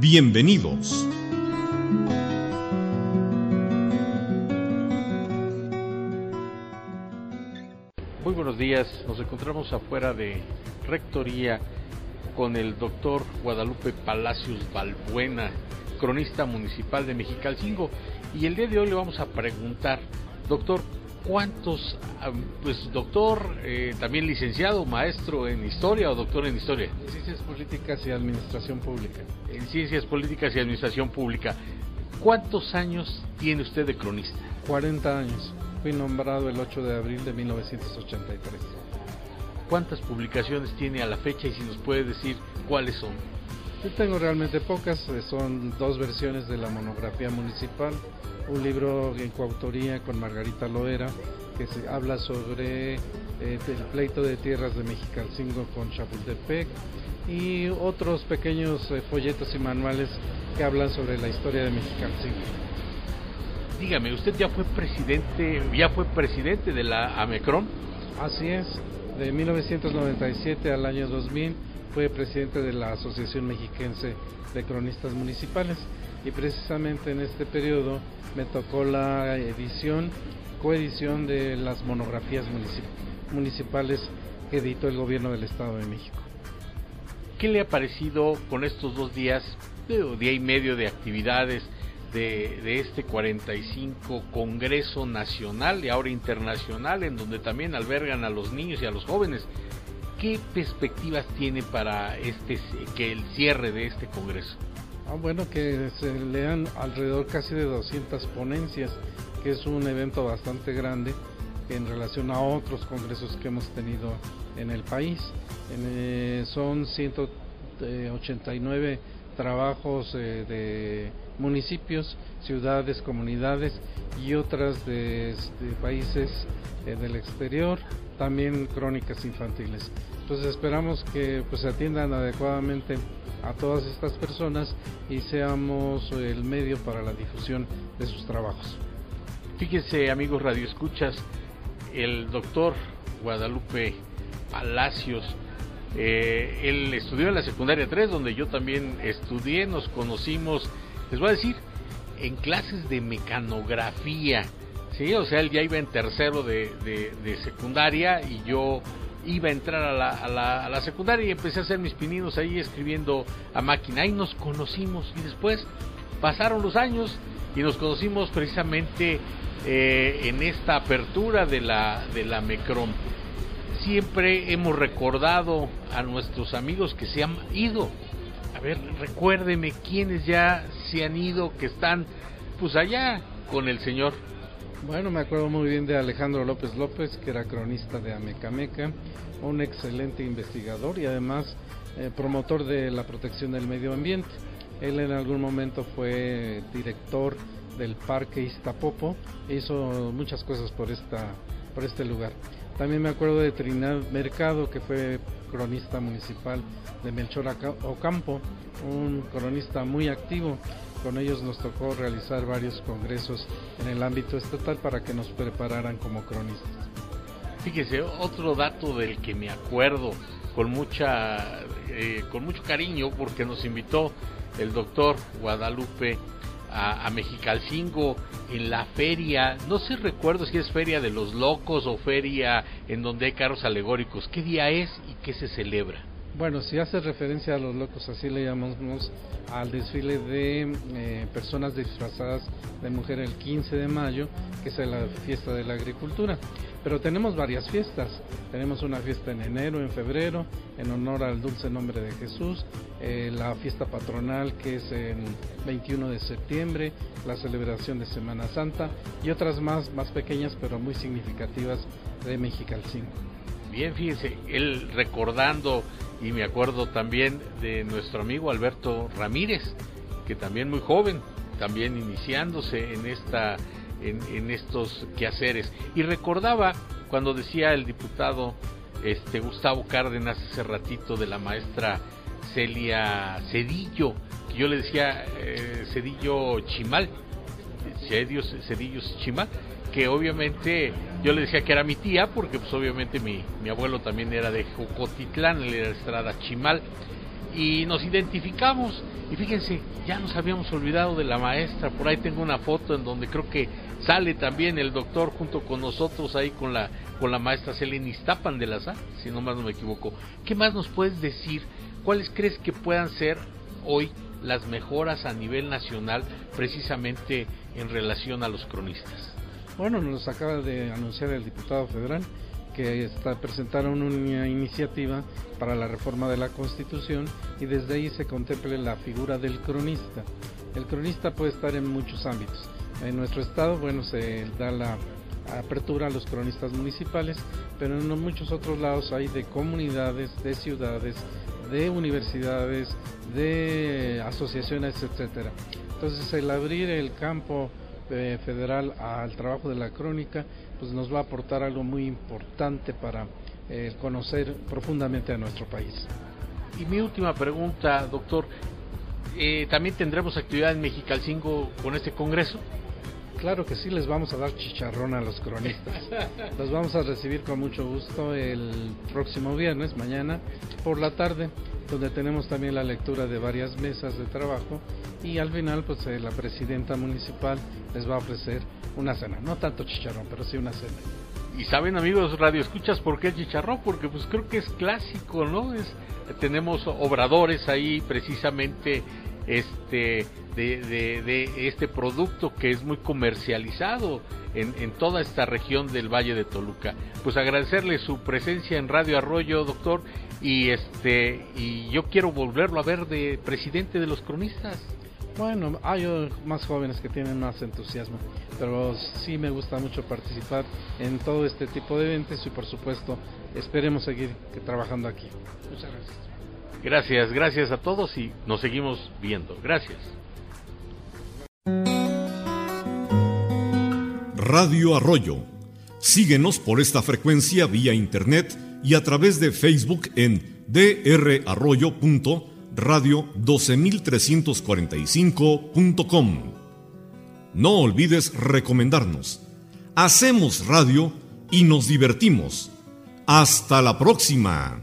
Bienvenidos. Muy buenos días, nos encontramos afuera de Rectoría con el doctor Guadalupe Palacios Balbuena, cronista municipal de Mexicalcingo, y el día de hoy le vamos a preguntar, doctor, ¿cuántos, pues doctor, eh, también licenciado, maestro en historia o doctor en historia? Ciencias Políticas y Administración Pública. En Ciencias Políticas y Administración Pública. ¿Cuántos años tiene usted de cronista? 40 años. Fui nombrado el 8 de abril de 1983. ¿Cuántas publicaciones tiene a la fecha y si nos puede decir cuáles son? Yo tengo realmente pocas, eh, son dos versiones de la monografía municipal, un libro en coautoría con Margarita Loera que se habla sobre eh, el pleito de tierras de Mexicalcingo con Chapultepec y otros pequeños eh, folletos y manuales que hablan sobre la historia de Mexicalcingo. Dígame, usted ya fue presidente, ya fue presidente de la AMECRON. Así es, de 1997 al año 2000 fue presidente de la Asociación Mexiquense de Cronistas Municipales y precisamente en este periodo me tocó la edición, coedición de las monografías municipales que editó el gobierno del Estado de México. ¿Qué le ha parecido con estos dos días, día y medio de actividades de, de, este 45 Congreso Nacional y ahora internacional, en donde también albergan a los niños y a los jóvenes? ¿Qué perspectivas tiene para este que el cierre de este Congreso? Ah, bueno, que se lean alrededor casi de 200 ponencias, que es un evento bastante grande en relación a otros congresos que hemos tenido en el país. Eh, son 189 trabajos eh, de municipios, ciudades, comunidades y otras de, países eh, del exterior, también crónicas infantiles. Entonces esperamos que pues, atiendan adecuadamente a todas estas personas y seamos el medio para la difusión de sus trabajos. Fíjense amigos radioescuchas, el doctor Guadalupe Palacios, eh, él estudió en la secundaria 3, donde yo también estudié, nos conocimos, les voy a decir, en clases de mecanografía. Sí, o sea, él ya iba en tercero de, de, secundaria y yo iba a entrar a la, a, la, a la, secundaria y empecé a hacer mis pininos ahí escribiendo a máquina. Ahí nos conocimos y después pasaron los años y nos conocimos precisamente eh, en esta apertura de la, de la Mecrom siempre hemos recordado a nuestros amigos que se han ido. A ver, recuérdeme quiénes ya se han ido, que están pues allá con el Señor. Bueno, me acuerdo muy bien de Alejandro López López, que era cronista de Amecameca, un excelente investigador y además eh, promotor de la protección del medio ambiente. Él en algún momento fue director del Parque Iztapopo, e hizo muchas cosas por, esta, por este lugar. También me acuerdo de Trinidad Mercado, que fue cronista municipal de Melchor Ocampo, un cronista muy activo. Con ellos nos tocó realizar varios congresos en el ámbito estatal para que nos prepararan como cronistas. Fíjese, otro dato del que me acuerdo con mucha eh, con mucho cariño porque nos invitó el doctor Guadalupe a, Mexicalcingo en la feria, no sé recuerdo si es feria de los locos o feria en donde hay carros alegóricos, ¿qué día es y qué se celebra? Bueno, si hace referencia a los locos, así le llamamos al desfile de eh, personas disfrazadas de mujer el 15 de mayo, que es la fiesta de la agricultura. Pero tenemos varias fiestas. Tenemos una fiesta en enero, en febrero, en honor al dulce nombre de Jesús, eh, la fiesta patronal que es el 21 de septiembre, la celebración de Semana Santa y otras más, más pequeñas pero muy significativas de Mexicalcingo. Bien, fíjense, él recordando y me acuerdo también de nuestro amigo Alberto Ramírez, que también muy joven, también iniciándose en esta en, estos quehaceres. Y recordaba cuando decía el diputado este Gustavo Cárdenas hace ratito de la maestra Celia Cedillo, que yo le decía eh, Cedillo Chimal, Cedillo, Cedillo Chimal, que obviamente yo le decía que era mi tía, porque pues obviamente mi, mi abuelo también era de Jocotitlán, él era Estrada Chimal, y nos identificamos, y fíjense, ya nos habíamos olvidado de la maestra, por ahí tengo una foto en donde creo que sale también el doctor junto con nosotros ahí con la, con la maestra Selene Iztapan de la SA, si no más no me equivoco. ¿Qué más nos puedes decir? ¿Cuáles crees que puedan ser hoy las mejoras a nivel nacional precisamente en relación a los cronistas? Bueno, nos acaba de anunciar el diputado federal que está, presentaron una iniciativa para la reforma de la Constitución y desde ahí se contemple la figura del cronista. El cronista puede estar en muchos ámbitos. En nuestro estado, bueno, se da la apertura a los cronistas municipales, pero en muchos otros lados hay de comunidades, de ciudades, de universidades, de asociaciones, etcétera. Entonces, el abrir el campo federal al trabajo de la crónica, pues nos va a aportar algo muy importante para eh, conocer profundamente a nuestro país. Y mi última pregunta, doctor, eh, ¿también tendremos actividad en Mexicalcingo con este congreso? Claro que sí, les vamos a dar chicharrón a los cronistas. Los vamos a recibir con mucho gusto el próximo viernes, mañana, por la tarde, donde tenemos también la lectura de varias mesas de trabajo y al final pues eh, la presidenta municipal les va a ofrecer una cena, no tanto chicharrón, pero sí una cena. Y saben amigos radio escuchas por qué chicharrón, porque pues creo que es clásico, ¿no? Es tenemos obradores ahí precisamente este de, de, este producto que es muy comercializado en, en, toda esta región del Valle de Toluca. Pues agradecerle su presencia en Radio Arroyo, doctor, y este y yo quiero volverlo a ver de presidente de los cronistas. Bueno, hay más jóvenes que tienen más entusiasmo, pero sí me gusta mucho participar en todo este tipo de eventos y por supuesto esperemos seguir trabajando aquí. Muchas gracias. Gracias, gracias a todos y nos seguimos viendo. Gracias. Radio Arroyo. Síguenos por esta frecuencia vía internet y a través de Facebook en drarroyo.radio12345.com. No olvides recomendarnos. Hacemos radio y nos divertimos. Hasta la próxima.